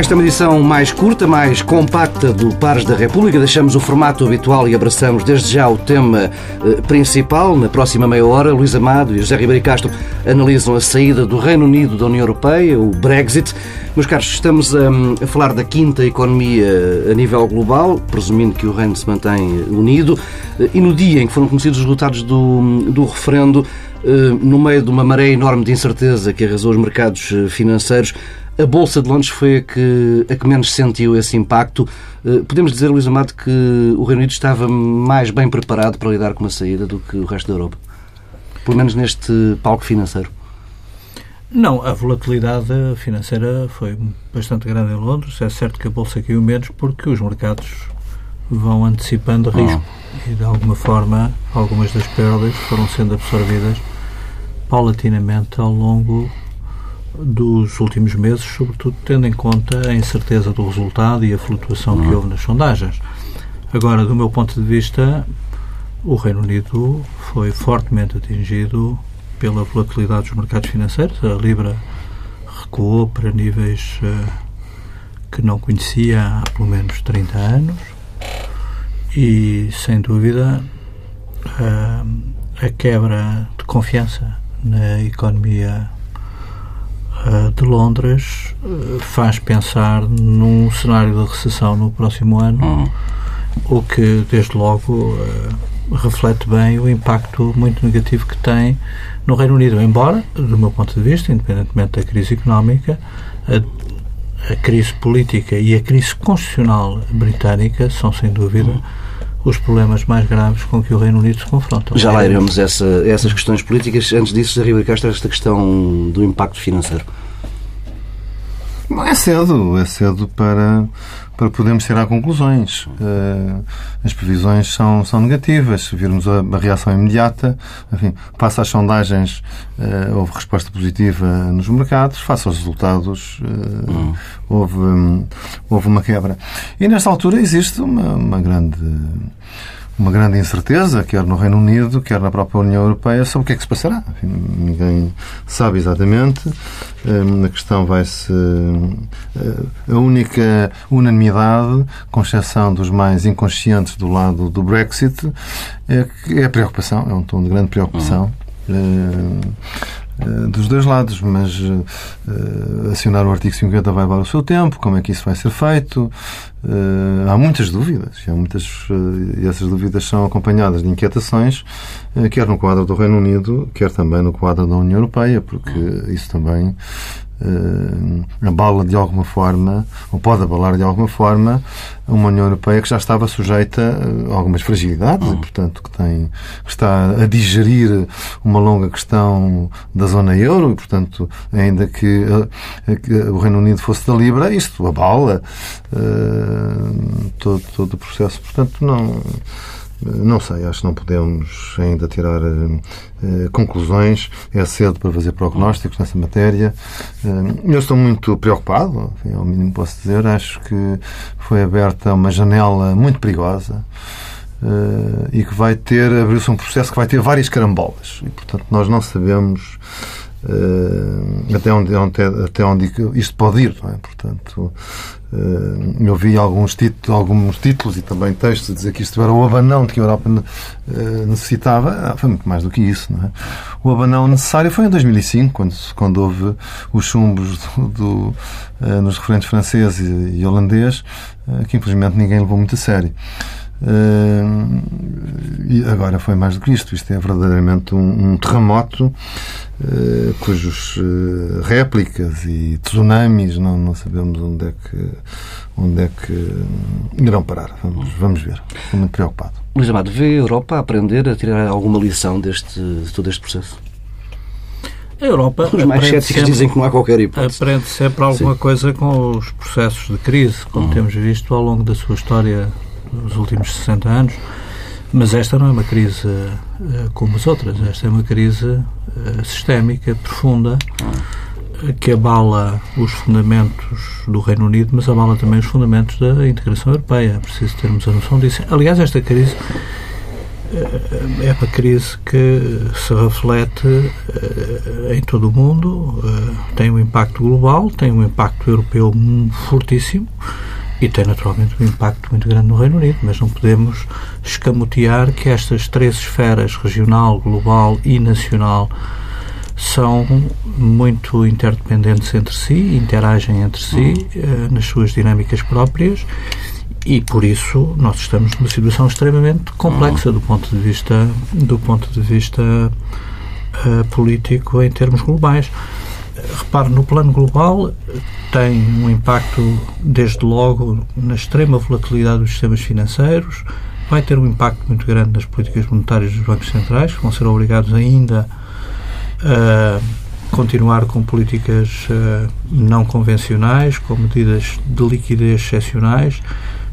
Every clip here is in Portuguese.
Esta é uma edição mais curta, mais compacta do Pares da República. Deixamos o formato habitual e abraçamos desde já o tema eh, principal. Na próxima meia hora, Luís Amado e José Ribeiro Castro analisam a saída do Reino Unido da União Europeia, o Brexit. Meus caros, estamos a, a falar da quinta economia a nível global, presumindo que o Reino se mantém unido. Eh, e no dia em que foram conhecidos os resultados do, do referendo, eh, no meio de uma maré enorme de incerteza que arrasou os mercados financeiros, a Bolsa de Londres foi a que, a que menos sentiu esse impacto. Eh, podemos dizer, Luís Amado, que o Reino Unido estava mais bem preparado para lidar com uma saída do que o resto da Europa? Pelo menos neste palco financeiro. Não, a volatilidade financeira foi bastante grande em Londres. É certo que a Bolsa caiu menos porque os mercados vão antecipando risco oh. e, de alguma forma, algumas das perdas foram sendo absorvidas paulatinamente ao longo dos últimos meses, sobretudo tendo em conta a incerteza do resultado e a flutuação uhum. que houve nas sondagens. Agora, do meu ponto de vista, o Reino Unido foi fortemente atingido pela volatilidade dos mercados financeiros. A Libra recuou para níveis uh, que não conhecia há pelo menos 30 anos e, sem dúvida, uh, a quebra de confiança na economia eh, de Londres eh, faz pensar num cenário de recessão no próximo ano, uhum. o que, desde logo, eh, reflete bem o impacto muito negativo que tem no Reino Unido. Embora, do meu ponto de vista, independentemente da crise económica, a, a crise política e a crise constitucional britânica são, sem dúvida, uhum os problemas mais graves com que o Reino Unido se confronta. Já lá iremos essa, essas questões políticas. Antes disso, José Ribeiro Castro, esta questão do impacto financeiro. Não é cedo, é cedo para, para podermos tirar conclusões. Uh, as previsões são, são negativas. Se virmos a, a reação imediata, enfim, passa às sondagens, uh, houve resposta positiva nos mercados, face aos resultados, uh, hum. houve, um, houve uma quebra. E nesta altura existe uma, uma grande uma grande incerteza, quer no Reino Unido, quer na própria União Europeia, sobre o que é que se passará. Enfim, ninguém sabe exatamente. Hum, a questão vai se. Eh, a única unanimidade, com exceção dos mais inconscientes do lado do Brexit, é, é a preocupação, é um tom de grande preocupação. Uhum. Eh, dos dois lados, mas uh, acionar o artigo 50 vai levar o seu tempo, como é que isso vai ser feito? Uh, há muitas dúvidas, há muitas, e essas dúvidas são acompanhadas de inquietações, quer no quadro do Reino Unido, quer também no quadro da União Europeia, porque isso também abala de alguma forma, ou pode abalar de alguma forma, uma União Europeia que já estava sujeita a algumas fragilidades e, portanto, que, tem, que está a digerir uma longa questão da zona euro e, portanto, ainda que, uh, que o Reino Unido fosse da Libra, isto abala uh, todo, todo o processo. Portanto, não não sei, acho que não podemos ainda tirar uh, conclusões. É cedo para fazer prognósticos nessa matéria. Uh, eu estou muito preocupado, enfim, ao mínimo posso dizer. Acho que foi aberta uma janela muito perigosa. Uh, e que vai ter, abriu-se um processo que vai ter várias carambolas. E, portanto, nós não sabemos uh, até, onde, até onde isto pode ir. É? Portanto, Uh, eu vi alguns títulos, alguns títulos e também textos a dizer que isto era o abanão de que a Europa uh, necessitava. Ah, foi muito mais do que isso. É? O abanão necessário foi em 2005, quando, quando houve os chumbos do, do, nos referentes francês e, e holandês, que infelizmente ninguém levou muito a sério. Uh, e agora foi mais do que isto. Isto é verdadeiramente um, um terremoto uh, cujos uh, réplicas e tsunamis não, não sabemos onde é que onde é que irão parar. Vamos, vamos ver. Estou muito preocupado. Luís Amado, vê a Europa aprender a tirar alguma lição deste, de todo este processo? A Europa. Os mais céticos sempre, dizem que não há qualquer hipótese. Aprende sempre alguma Sim. coisa com os processos de crise, como uhum. temos visto ao longo da sua história nos últimos 60 anos. Mas esta não é uma crise uh, como as outras. Esta é uma crise uh, sistémica, profunda, uh, que abala os fundamentos do Reino Unido, mas abala também os fundamentos da integração europeia. É preciso termos a noção disso. Aliás, esta crise eh, é uma crise que se reflete em todo o mundo, tem um impacto global, tem um impacto europeu fortíssimo e tem naturalmente um impacto muito grande no Reino Unido, mas não podemos escamotear que estas três esferas, regional, global e nacional, são muito interdependentes entre si, interagem entre si uh, nas suas dinâmicas próprias e por isso nós estamos numa situação extremamente complexa do ponto de vista do ponto de vista uh, político em termos globais. Repare, no plano global tem um impacto desde logo na extrema volatilidade dos sistemas financeiros, vai ter um impacto muito grande nas políticas monetárias dos bancos centrais, que vão ser obrigados ainda a continuar com políticas uh, não convencionais, com medidas de liquidez excepcionais,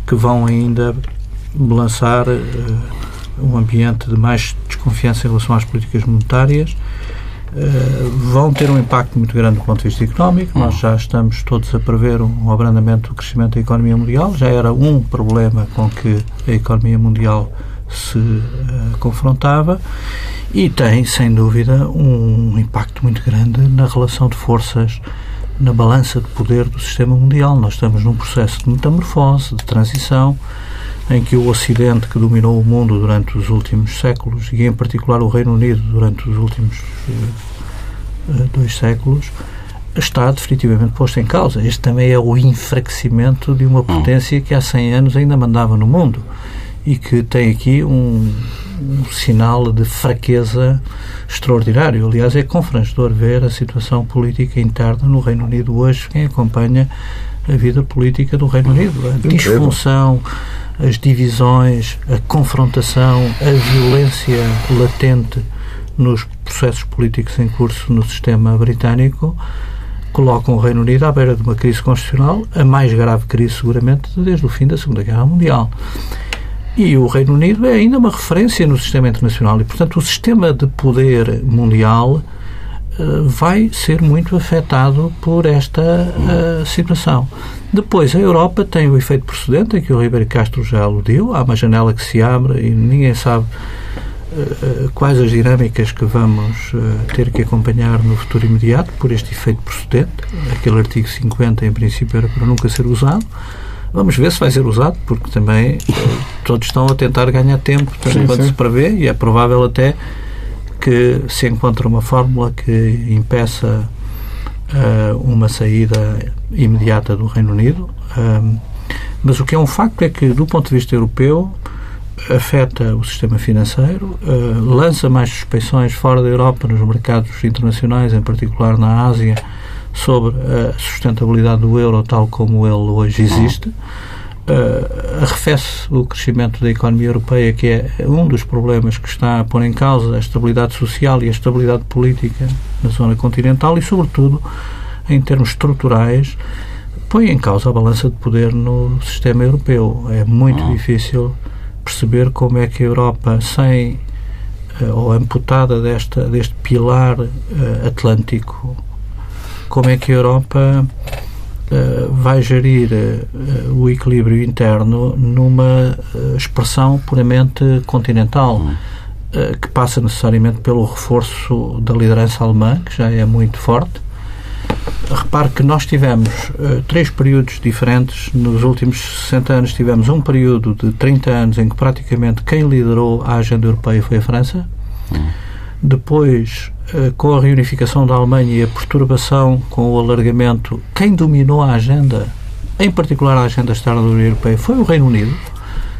que vão ainda lançar uh, um ambiente de mais desconfiança em relação às políticas monetárias. Uh, vão ter um impacto muito grande do ponto de vista económico. Nós já estamos todos a prever um abrandamento do crescimento da economia mundial. Já era um problema com que a economia mundial se uh, confrontava e tem, sem dúvida, um impacto muito grande na relação de forças na balança de poder do sistema mundial. Nós estamos num processo de metamorfose, de transição, em que o Ocidente, que dominou o mundo durante os últimos séculos, e em particular o Reino Unido durante os últimos uh, dois séculos, está definitivamente posto em causa. Este também é o enfraquecimento de uma potência que há 100 anos ainda mandava no mundo e que tem aqui um, um sinal de fraqueza extraordinário. Aliás, é confrangedor ver a situação política interna no Reino Unido hoje, quem acompanha a vida política do Reino Unido. A disfunção, as divisões, a confrontação, a violência latente nos processos políticos em curso no sistema britânico colocam o Reino Unido à beira de uma crise constitucional, a mais grave crise, seguramente, desde o fim da Segunda Guerra Mundial. E o Reino Unido é ainda uma referência no sistema internacional e, portanto, o sistema de poder mundial vai ser muito afetado por esta uh, situação. Depois, a Europa tem o efeito precedente, em que o Ribeiro Castro já aludiu. Há uma janela que se abre e ninguém sabe uh, quais as dinâmicas que vamos ter que acompanhar no futuro imediato por este efeito precedente. Aquele artigo 50, em princípio, era para nunca ser usado. Vamos ver se vai ser usado, porque também eh, todos estão a tentar ganhar tempo sim, enquanto sim. se prevê e é provável até que se encontre uma fórmula que impeça uh, uma saída imediata do Reino Unido. Um, mas o que é um facto é que, do ponto de vista europeu, afeta o sistema financeiro, uh, lança mais suspeições fora da Europa, nos mercados internacionais, em particular na Ásia, sobre a sustentabilidade do euro tal como ele hoje existe. Uh, arrefece o crescimento da economia europeia, que é um dos problemas que está a pôr em causa a estabilidade social e a estabilidade política na zona continental e, sobretudo, em termos estruturais, põe em causa a balança de poder no sistema europeu. É muito uhum. difícil perceber como é que a Europa, sem uh, ou amputada desta, deste pilar uh, atlântico como é que a Europa uh, vai gerir uh, o equilíbrio interno numa uh, expressão puramente continental, hum. que passa necessariamente pelo reforço da liderança alemã, que já é muito forte. Repare que nós tivemos três períodos diferentes. Nos últimos 60 anos tivemos um período de 30 anos em que praticamente quem liderou a agenda europeia foi a França. Hum. Depois eh, com a reunificação da Alemanha e a perturbação com o alargamento, quem dominou a agenda, em particular a agenda externa da União Europeia, foi o Reino Unido,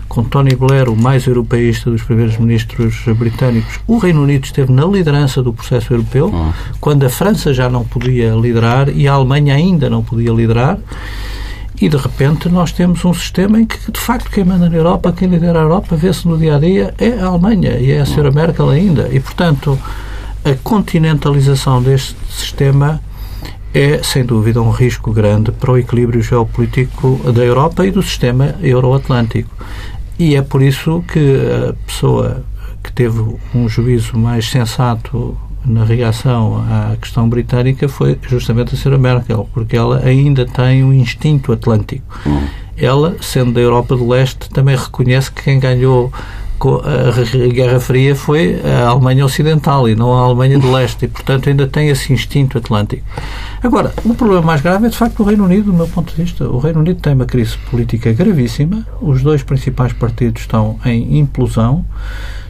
com Tony Blair, o mais europeísta dos primeiros ministros britânicos. O Reino Unido esteve na liderança do processo europeu, ah. quando a França já não podia liderar e a Alemanha ainda não podia liderar. E de repente nós temos um sistema em que, de facto, quem manda na Europa, quem lidera a Europa, vê-se no dia a dia, é a Alemanha e é a Sra. Merkel ainda. E, portanto, a continentalização deste sistema é, sem dúvida, um risco grande para o equilíbrio geopolítico da Europa e do sistema euroatlântico. E é por isso que a pessoa que teve um juízo mais sensato na reação à questão britânica foi justamente a Sra. Merkel, porque ela ainda tem um instinto atlântico. Ela, sendo da Europa do Leste, também reconhece que quem ganhou a Guerra Fria foi a Alemanha Ocidental e não a Alemanha de Leste e, portanto, ainda tem esse instinto atlântico. Agora, o problema mais grave é, de facto, o Reino Unido, do meu ponto de vista. O Reino Unido tem uma crise política gravíssima, os dois principais partidos estão em implosão,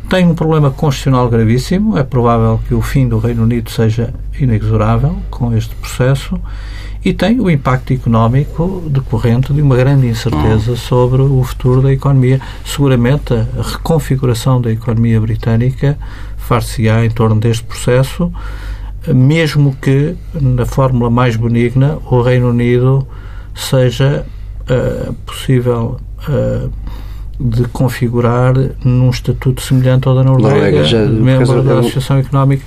tem um problema constitucional gravíssimo, é provável que o fim do Reino Unido seja inexorável com este processo e tem o impacto económico decorrente de uma grande incerteza sobre o futuro da economia. Seguramente a reconfiguração da economia britânica far-se-á em torno deste processo, mesmo que, na fórmula mais benigna, o Reino Unido seja uh, possível uh, de configurar num estatuto semelhante ao da Noruega, Noruega já, membro da Associação Económica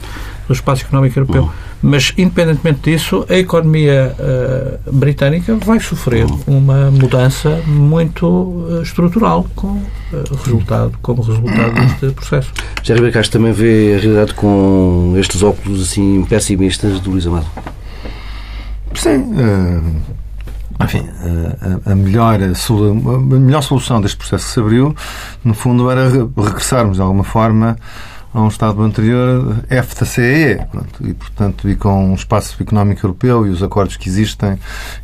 do Espaço Económico Europeu. Uhum. Mas, independentemente disso, a economia uh, britânica vai sofrer uma mudança muito uh, estrutural com, uh, resultado, como resultado deste processo. Já Ribeiro Castro também vê a realidade com estes óculos assim pessimistas do Luís Amado? Sim. Enfim, a, a, melhor, a melhor solução deste processo que se abriu, no fundo, era regressarmos de alguma forma a um Estado anterior, EFTA-CEE, e, portanto, e com o espaço económico europeu e os acordos que existem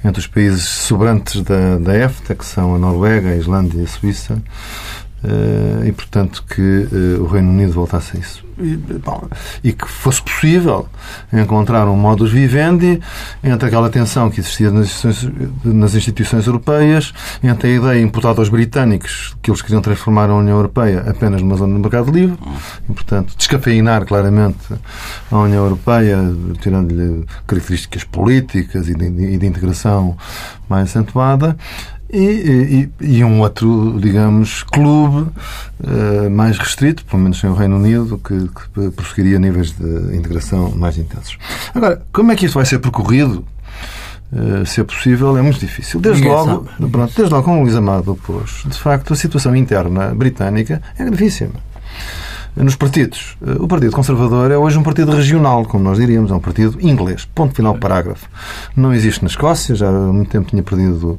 entre os países sobrantes da, da EFTA, que são a Noruega, a Islândia e a Suíça, e, portanto, que eh, o Reino Unido voltasse a isso. E, bom, e que fosse possível encontrar um modus vivendi entre aquela tensão que existia nas instituições, nas instituições europeias, entre a ideia imputada aos britânicos que eles queriam transformar a União Europeia apenas numa zona de mercado livre e, portanto, descafeinar claramente a União Europeia, tirando-lhe características políticas e de, de integração mais acentuada e, e, e, um outro, digamos, clube uh, mais restrito, pelo menos em o Reino Unido, que, que prosseguiria níveis de integração mais intensos. Agora, como é que isto vai ser percorrido? Uh, se é possível, é muito difícil. Desde Ninguém logo, pronto, desde logo, como o Luís Amado pôs, de facto, a situação interna britânica é gravíssima nos partidos. Eh, o Partido Conservador é hoje um partido regional, como nós diríamos, é um partido inglês. Ponto final, parágrafo. Não existe na Escócia, já há muito tempo tinha perdido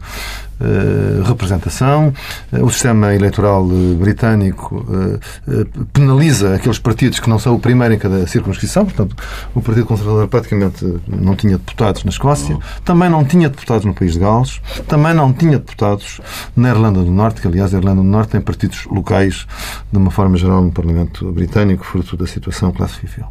representação. Uh, o sistema eleitoral uh, britânico penaliza aqueles partidos que não são o primeiro em cada circunscrição. Portanto, o Partido Conservador praticamente não tinha deputados na Escócia, também não tinha deputados no País de Gales, também não tinha deputados na Irlanda do Norte, que aliás a Irlanda do Norte tem partidos locais de uma forma geral no Parlamento britânico, fruto da situação classifível.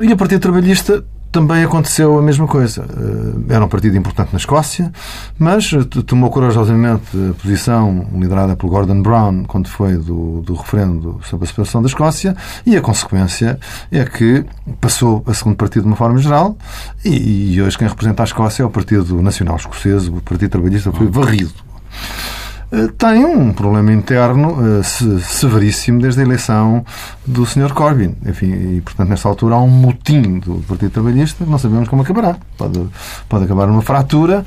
E o Partido Trabalhista também aconteceu a mesma coisa. Eh, era um partido importante na Escócia, mas tomou corajosamente a posição liderada por Gordon Brown quando foi do, do referendo sobre a separação da Escócia e a consequência é que passou a segundo partido de uma forma geral e, e hoje quem representa a Escócia é o Partido Nacional Escocês, o Partido Trabalhista foi varrido. Eh, tem um problema interno uh, severíssimo desde a eleição do Sr. Corbyn. Enfim, e, portanto, nesta altura há um motim do Partido Trabalhista não sabemos como acabará. Pode, pode acabar numa fratura,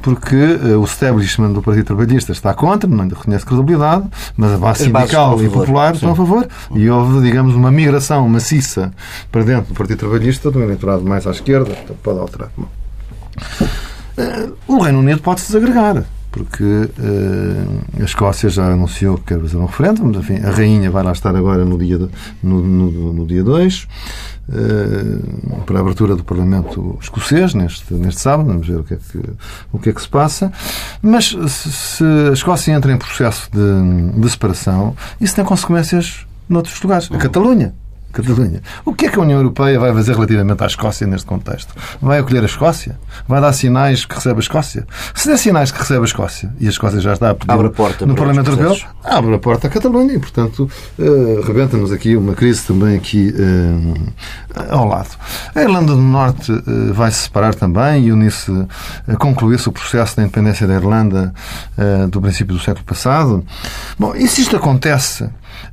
porque uh, o establishment do Partido Trabalhista está contra, não lhe reconhece credibilidade, mas a base sindical e popular estão a favor. E houve, digamos, uma migração maciça para dentro do Partido Trabalhista, do eleitorado mais à esquerda, pode alterar. Bom. O Reino Unido pode se desagregar porque uh, a Escócia já anunciou que quer fazer um referendo, mas enfim, a Rainha vai lá estar agora no dia 2, no, no, no, dia dois, uh, para a abertura do Parlamento escocês, neste, neste sábado, vamos ver o que, é que, o que é que se passa. Mas se, se a Escócia entra em processo de, de separação, isso tem consequências noutros lugares. A Catalunha Catalunha. O que é que a União Europeia vai fazer relativamente à Escócia neste contexto? Vai acolher a Escócia? Vai dar sinais que recebe a Escócia? Se der sinais que recebe a Escócia, e a Escócia já está a pedir abre a porta no Parlamento Europeu, abre a porta à Catalunha e, portanto, uh, rebenta-nos aqui uma crise também aqui uh, ao lado. A Irlanda do Norte uh, vai se separar também e unir-se, uh, concluir-se o processo da independência da Irlanda do princípio do século passado. Bom, e se isto acontece,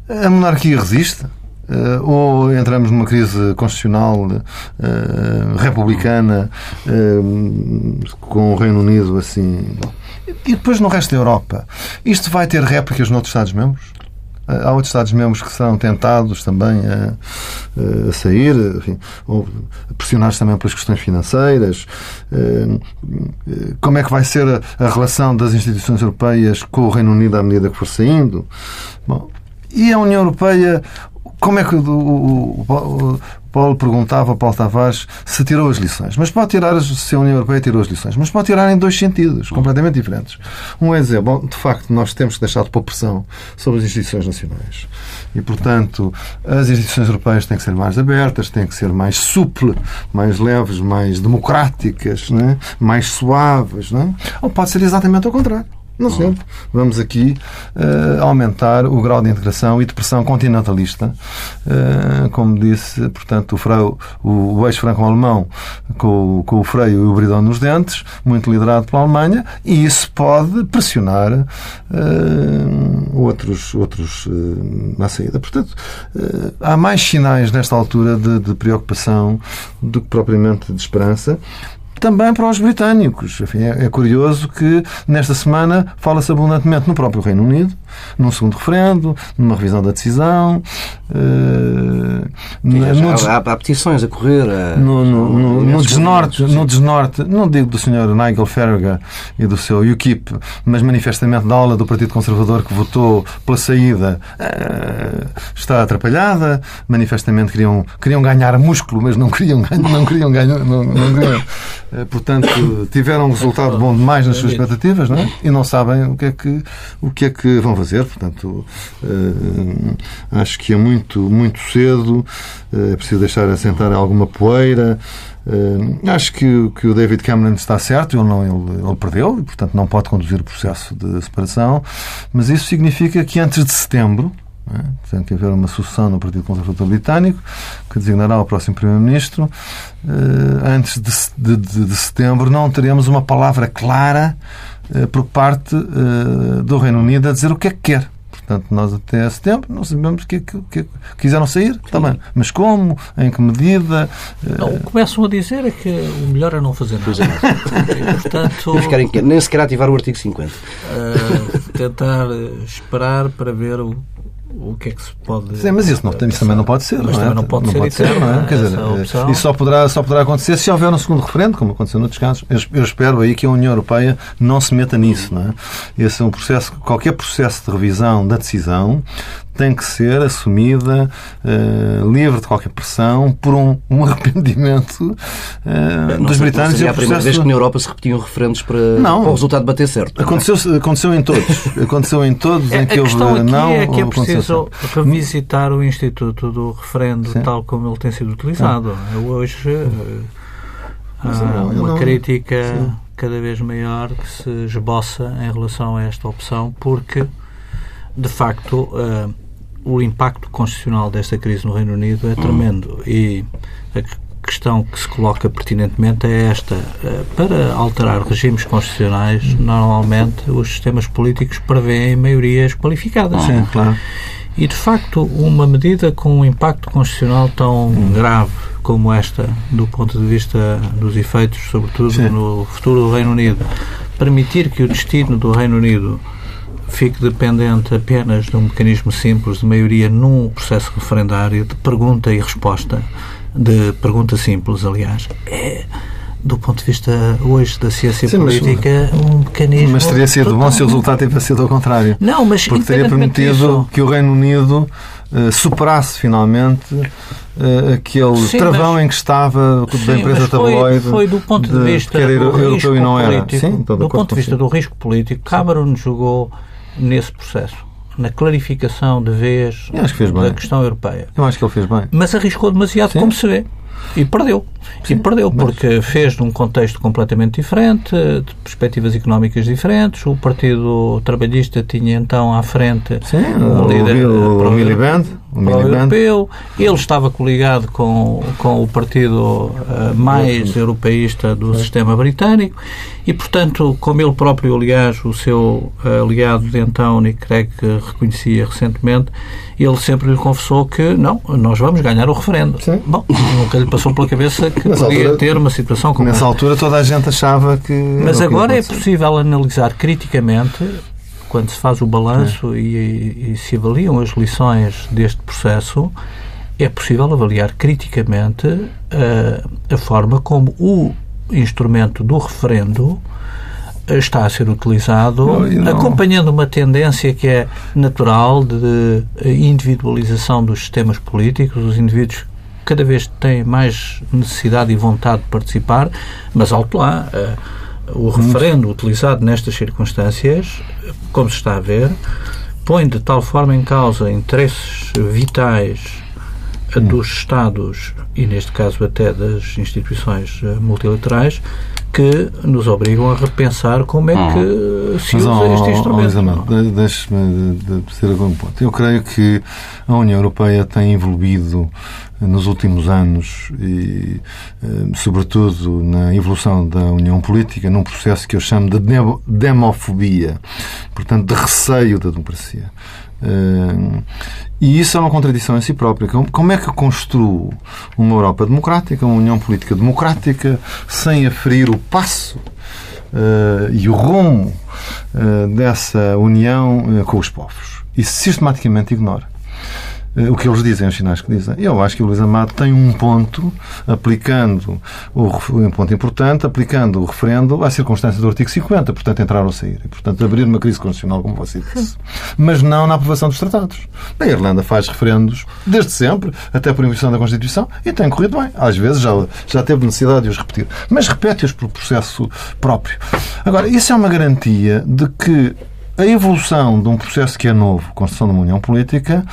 a monarquia resiste? Uh, ou entramos numa crise constitucional uh, republicana uh, com o Reino Unido assim. E depois no resto da Europa, isto vai ter réplicas noutros Estados-membros? Há outros Estados-membros que serão tentados também a, a sair, enfim, ou pressionados também pelas questões financeiras. Como é que vai ser a, a relação das instituições europeias com o Reino Unido à medida que for saindo? Bom, e a União Europeia, como é que o, o, o, Paulo perguntava Paulo Tavares se tirou as lições. Mas pode tirar, se a União Europeia tirou as lições, mas pode tirar em dois sentidos, completamente diferentes. Um é dizer, bom, de facto, nós temos que deixar de pôr pressão sobre as instituições nacionais. E, portanto, as instituições europeias têm que ser mais abertas, têm que ser mais suples, mais leves, mais democráticas, né? mais suaves. Né? Ou pode ser exatamente ao contrário. Não sempre. Vamos aqui uh, aumentar o grau de integração e de pressão continentalista. Uh, como disse, portanto, o, freio, o, o eixo franco-alemão com, com, o freio e o bridão nos dentes, muito liderado pela Alemanha, e isso pode pressionar uh, outros, outros na saída. Portanto, há mais sinais nesta altura de, de preocupação do que propriamente de esperança também para os britânicos. Enfim, é, é curioso que nesta semana fala-se abundantemente no próprio Reino Unido, num segundo referendo, numa revisão da decisão. Uh, Sim, há, há, petições a correr. A, no, no, no, no desnorte, no desnorte, não digo do Sr. Nigel Farage e do seu UKIP, mas manifestamente da aula do Partido Conservador que votou pela saída uh, está atrapalhada. Manifestamente queriam, queriam ganhar músculo, mas não queriam, não queriam ganhar. Não, não queriam, portanto, tiveram um resultado bom demais nas suas expectativas não é? e não sabem o que é que, o que, é que vão fazer. Portanto, uh, acho que é muito, muito cedo, uh, é preciso deixar assentar alguma poeira. Acho que, que o David Cameron está certo, ele, não, ele, ele perdeu e, portanto, não pode conduzir o processo de separação, mas isso significa que antes de setembro, é? Tem que haver uma sucessão no Partido Conservador Britânico que designará o próximo Primeiro-Ministro. Antes de, de, de, setembro não teremos uma palavra clara eh, por parte eh, do Reino Unido a dizer o que é que quer. Portanto, nós até setembro não sabemos o que, é que, que, quiseram sair, também. Mas como, em que medida. Eh, não, começam a dizer é que o melhor é não fazer nada. e, portanto, ficar nem sequer ativar o artigo 50. Uh, tentar esperar para ver o o que é que se pode. Sim, mas isso, não, isso também não pode ser. Mas não é? também não pode não ser, pode ser não é? Quer dizer, eh, isso só poderá, só poderá acontecer se houver um segundo referendo, como aconteceu noutros casos. Eu, eu, espero aí que a União Europeia não se meta nisso. Não é? Esse é um processo, qualquer processo de revisão da decisão tem que ser assumida uh, livre de qualquer pressão por um, um arrependimento uh, dos britânicos. Seria a primeira vez que na Europa se repetiam referendos para, não, para o resultado bater certo. Aconteceu, aconteceu em todos. aconteceu em todos em que houve não. É que é preciso revisitar o Instituto do referendo Sim. tal como ele tem sido utilizado. Hoje uh, há uma não, crítica Sim. cada vez maior que se esboça em relação a esta opção porque de facto, uh, o impacto constitucional desta crise no Reino Unido é tremendo e a questão que se coloca pertinentemente é esta. Uh, para alterar regimes constitucionais, normalmente os sistemas políticos prevêem maiorias qualificadas. Sim, claro. E, de facto, uma medida com um impacto constitucional tão hum. grave como esta, do ponto de vista dos efeitos, sobretudo Sim. no futuro do Reino Unido, permitir que o destino do Reino Unido fique dependente apenas de um mecanismo simples de maioria num processo referendário de pergunta e resposta, de pergunta simples, aliás, é do ponto de vista hoje da ciência Sim, política, mas, um mecanismo. Mas teria sido bom se o resultado tivesse sido ao contrário. Não, mas porque teria permitido que o Reino Unido uh, superasse finalmente uh, aquele Sim, travão mas... em que estava Sim, da empresa tabloide. Foi do ponto de, de vista do europeu e não era. Sim, do ponto de vista do risco político, Cameron jogou nesse processo, na clarificação de vez da questão europeia. Eu acho que ele fez bem. Mas arriscou demasiado, Sim. como se vê. E perdeu. Sim, e perdeu mas... porque fez num contexto completamente diferente, de perspectivas económicas diferentes. O Partido Trabalhista tinha então à frente Sim, um líder o, o, o Miliband, europeu. Ele estava coligado com, com o partido uh, mais europeísta do sistema britânico e, portanto, como ele próprio, aliás, o seu uh, aliado de então, Nick Craig, reconhecia recentemente, ele sempre lhe confessou que não, nós vamos ganhar o referendo. Sim. Bom, nunca lhe passou pela cabeça que nessa podia altura, ter uma situação como Nessa esta. altura toda a gente achava que... Mas agora é possível analisar criticamente quando se faz o balanço e, e se avaliam as lições deste processo, é possível avaliar criticamente uh, a forma como o instrumento do referendo está a ser utilizado, não, acompanhando uma tendência que é natural de individualização dos sistemas políticos, os indivíduos cada vez têm mais necessidade e vontade de participar, mas alto lá, uh, o referendo utilizado nestas circunstâncias, como se está a ver, põe de tal forma em causa interesses vitais dos Estados e, neste caso, até das instituições eh, multilaterais que nos obrigam a repensar como é que hum. se usa Mas, este instrumento. Oh, oh, Deixe-me dizer algum ponto. Eu creio que a União Europeia tem evoluído nos últimos anos e, eh, sobretudo, na evolução da União Política, num processo que eu chamo de demofobia, portanto, de receio da democracia. E isso é uma contradição em si própria. Como é que eu construo uma Europa democrática, uma União Política democrática, sem aferir o passo uh, e o rumo uh, dessa união com os povos? E sistematicamente ignora. Eh, o que eles dizem, os sinais que dizem. Eu acho que o Luís Amado tem um ponto, aplicando, o, um ponto importante, aplicando o referendo à circunstância do artigo 50, portanto, entrar ou sair. E, portanto, abrir uma crise constitucional, como você disse. Mas não na aprovação dos tratados. A Irlanda faz referendos desde sempre, até por emissão da Constituição, e tem corrido bem. Às vezes já, já teve necessidade de os repetir. Mas repete-os por processo próprio. Agora, isso é uma garantia de que a evolução de um processo que é novo, construção de uma união política,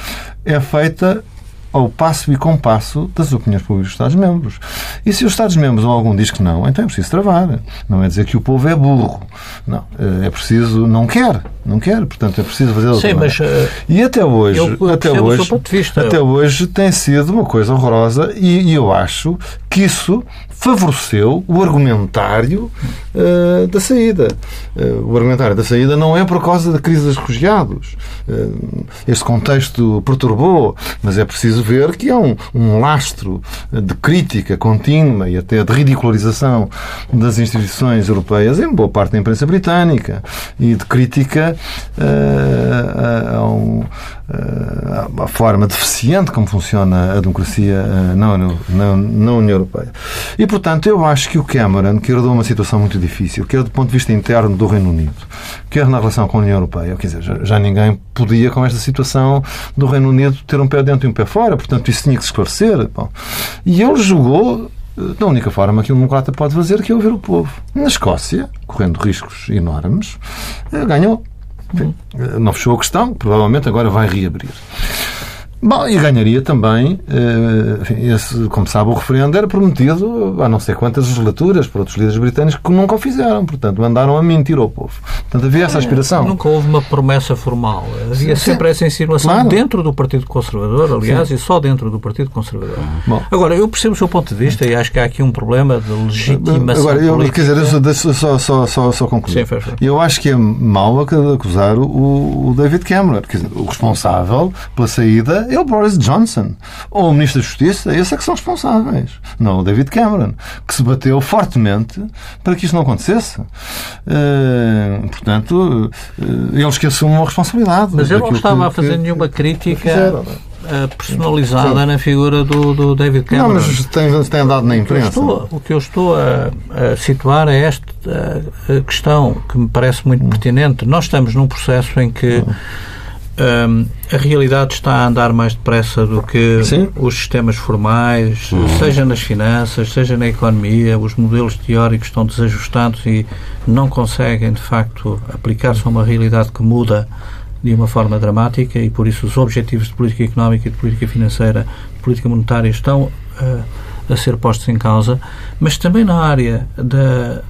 é feita ao passo e compasso das opiniões públicas dos Estados-membros. E se os Estados-membros ou algum diz que não, então é preciso travar. Não é dizer que o povo é burro. Não. Eh, é preciso. Não quer. Não quer. Portanto, é preciso fazer Sim, mas. Uh, e até hoje. até hoje, até hoje tem sido uma coisa horrorosa e, e eu acho que isso favoreceu o argumentário uh, da saída. Uh, o argumentário da saída não é por causa da crise dos refugiados. Uh, este contexto perturbou, mas é preciso ver que há um, um lastro de crítica contínua e até de ridicularização das instituições europeias, em boa parte da imprensa britânica, e de crítica a, um, a, a, forma deficiente como funciona a democracia na, na, na União Europeia. E portanto, eu acho que o Cameron, que herdou uma situação muito difícil, quer do ponto de vista interno do Reino Unido, quer na relação com a União Europeia, quer dizer, já, já ninguém podia, com esta situação do Reino Unido, ter um pé dentro e um pé fora, portanto, isso tinha que se esclarecer. Bom, e ele jogou eh, da única forma que um democrata pode fazer, que é ouvir o povo. Na Escócia, correndo riscos enormes, eh, ganhou. Enfim, eh, não fechou a questão, provavelmente agora vai reabrir. Bom, e ganharia também, eh, esse, como sabe, o referendo era prometido há não sei quantas legislaturas por outros líderes britânicos que nunca o fizeram. Portanto, mandaram a mentir ao povo. Portanto, havia essa aspiração. Nunca houve uma promessa formal. Havia sim, sempre sim. essa insinuação claro. dentro do Partido Conservador, aliás, sim. e só dentro do Partido Conservador. Bom. Agora, eu percebo o seu ponto de vista e acho que há aqui um problema de legitimação Agora, eu, política. Quer dizer, eu só, só, só, só concluir. Sim, Eu acho que é mau acusar o, o David Cameron. Quer dizer, o responsável pela saída é o Boris Johnson ou o Ministro da Justiça, esses é que são responsáveis, não o David Cameron, que se bateu fortemente para que isso não acontecesse. Uh, portanto, uh, eles que assumam a responsabilidade. Mas eu não estava que, a fazer que, nenhuma crítica eh, personalizada na figura do, do, David Cameron. Não, mas tem, tem andado na imprensa. O que eu estou, o que eu estou a, a, situar é esta questão que me parece muito hum. pertinente. Nós estamos num processo em que hum um, a realidade está a andar mais depressa do que Sim. os sistemas formais, uhum. seja nas finanças, seja na economia. Os modelos teóricos estão desajustados e não conseguem, de facto, aplicar-se a uma realidade que muda de uma forma dramática e, por isso, os objetivos de política económica e de política financeira, de política monetária estão uh, a ser postos em causa, mas também na área da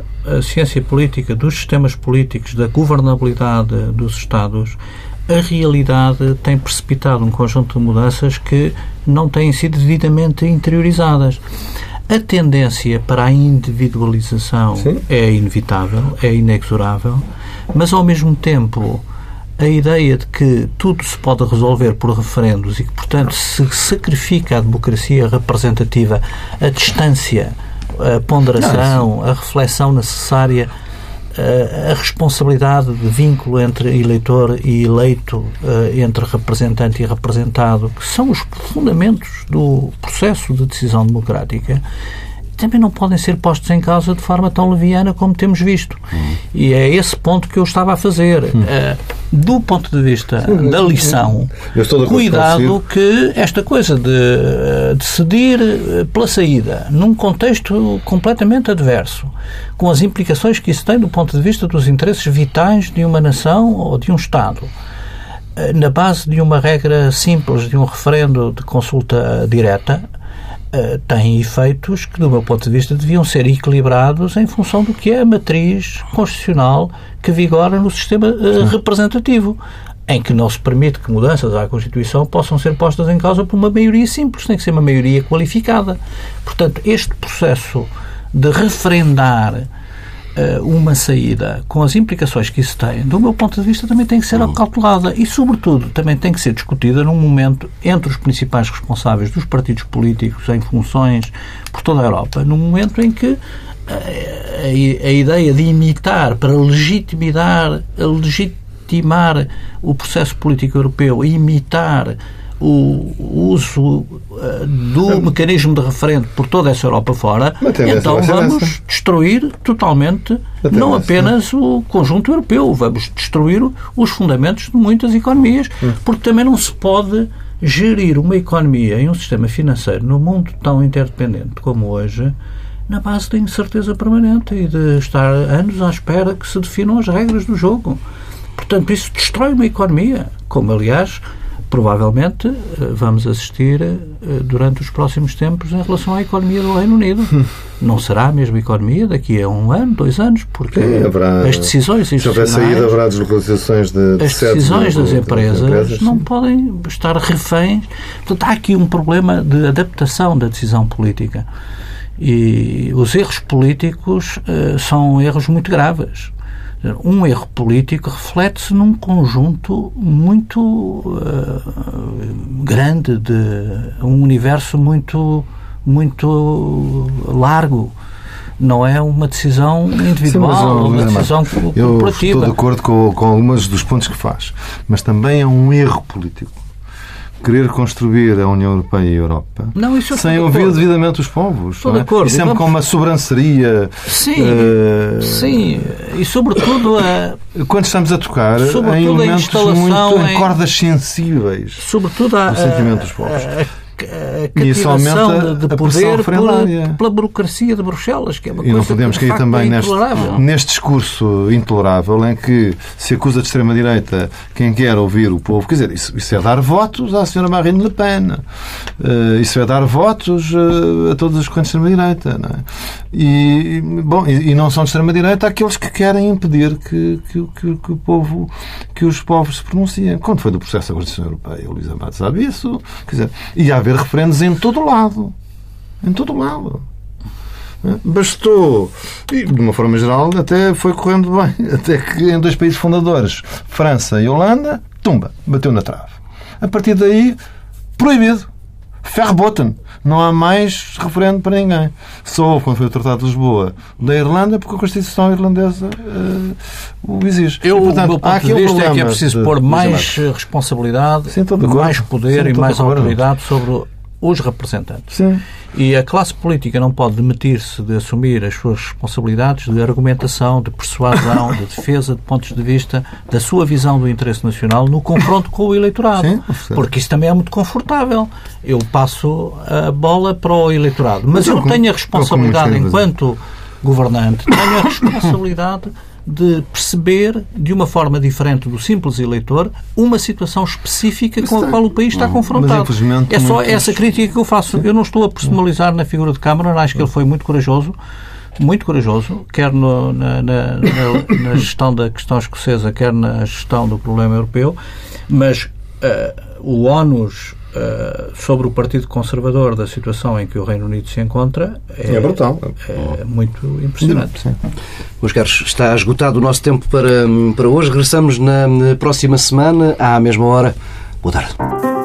ciência política, dos sistemas políticos, da governabilidade dos Estados, a realidade tem precipitado um conjunto de mudanças que não têm sido devidamente interiorizadas. A tendência para a individualização Sim. é inevitável, é inexorável, mas ao mesmo tempo a ideia de que tudo se pode resolver por referendos e que, portanto, se sacrifica a democracia representativa, a distância, a ponderação, a reflexão necessária a responsabilidade de vínculo entre eleitor e eleito, entre representante e representado, que são os fundamentos do processo de decisão democrática, também não podem ser postos em causa de forma tão leviana como temos visto. E é esse ponto que eu estava a fazer. Uhum. Uh, do ponto de vista Sim, da lição, cuidado que esta coisa de uh, decidir eh, pela saída num contexto completamente adverso, com as implicações que isso tem do ponto de vista dos interesses vitais de uma nação ou de um Estado, na base de uma regra simples de um referendo de consulta direta, uh, tem efeitos que, do meu ponto de vista, deviam ser equilibrados em função do que é a matriz constitucional que vigora no sistema uh, representativo em que não se permite que mudanças à Constituição possam ser postas em causa por uma maioria simples, tem que ser uma maioria qualificada. Portanto, este processo de referendar uma saída com as implicações que isso tem, do meu ponto de vista, também tem que ser uhum. calculada e, sobretudo, também tem que ser discutida num momento entre os principais responsáveis dos partidos políticos em funções por toda a Europa, num momento em que eh, a, a, ideia de imitar para legitimar, legitimar o processo político europeu, imitar o uso uh, do mecanismo de referendo por toda essa Europa fora, então vamos destruir totalmente não apenas o conjunto europeu, vamos destruir os fundamentos de muitas economias, hum. porque também não se pode gerir uma economia em um sistema financeiro no mundo tão interdependente como hoje na base da incerteza permanente e de estar anos à espera que se definam as regras do jogo. Portanto, isso destrói uma economia, como aliás provavelmente eh, vamos assistir eh, durante os próximos tempos em relação à economia do Reino Unido. Não será a mesma economia daqui a um ano, dois anos, porque Sim, haverá, as decisões Se houver saída, haverá deslocalizações de, de As decisões das empresas, empresas não podem estar reféns. Portanto, há aqui um problema de adaptação da decisão política. E os erros políticos uh, são erros muito graves um erro político reflete-se num conjunto muito uh, grande de um universo muito muito largo não é uma decisão individual, Sim, mas, uma decisão corporativa. Eu estou de acordo com, com alguns dos pontos que faz, mas também é um erro político querer construir a União Europeia e a Europa não, sem ouvir devidamente os povos. Estou de é? acordo. E sempre vamos... com uma sobranceria. Sim, uh... sim. E sobretudo a. Quando estamos a tocar em elementos muito em cordas sensíveis. Sobretudo a, sentimento dos povos. A, a isso aumenta de, de poder por, pela burocracia de Bruxelas, que é uma e coisa não podemos cair também neste, neste discurso intolerável em que se acusa de extrema-direita quem quer ouvir o povo. Quer dizer, isso, isso é dar votos à senhora Marine Le Pen. Uh, isso é dar votos uh, a todas as correntes de extrema-direita. É? E, bom, e, e, não são de extrema-direita aqueles que querem impedir que, que, que, que, o povo, que os povos se pronunciem. Quando foi do processo da Constituição Europeia, o Luís Amado sabe isso. Quer dizer, e há haver referendos em todo lado. Em todo lado. Bastou, e de uma forma geral, até foi correndo bem. Até que em dois países fundadores, França e Holanda, tumba, bateu na trave. A partir daí, proibido. Ferrebotten. Não há mais referendo para ninguém. Só houve, quando foi o Tratado de Lisboa da Irlanda, porque a Constituição irlandesa uh, o exige. Eu, e, portanto, o meu ponto de vista é que é preciso de, pôr mais responsabilidade, Sim, mais poder Sim, e mais autoridade sobre os representantes. Sim. E a classe política não pode demitir-se de assumir as suas responsabilidades de argumentação, de persuasão, de defesa de pontos de vista, da sua visão do interesse nacional no confronto com o eleitorado. Sim, porque isso também é muito confortável. Eu passo a bola para o eleitorado. Mas, eu, eu tenho a responsabilidade, enquanto governante, tenho a responsabilidade de perceber, de uma forma diferente do simples eleitor, uma situação específica com a qual o país está confrontado. É só essa crítica que eu faço. Eu não estou a personalizar na figura de Câmara, acho que ele foi muito corajoso, muito corajoso, quer no, na, na, na, na, gestão da questão escocesa, quer na gestão do problema europeu, mas uh, o ONUS Uh, sobre o Partido Conservador da situação em que o Reino Unido se encontra é, é brutal. É muito impressionante. Sim. Meus caros, está esgotado o nosso tempo para, para hoje. Regressamos na próxima semana, à mesma hora. Boa tarde.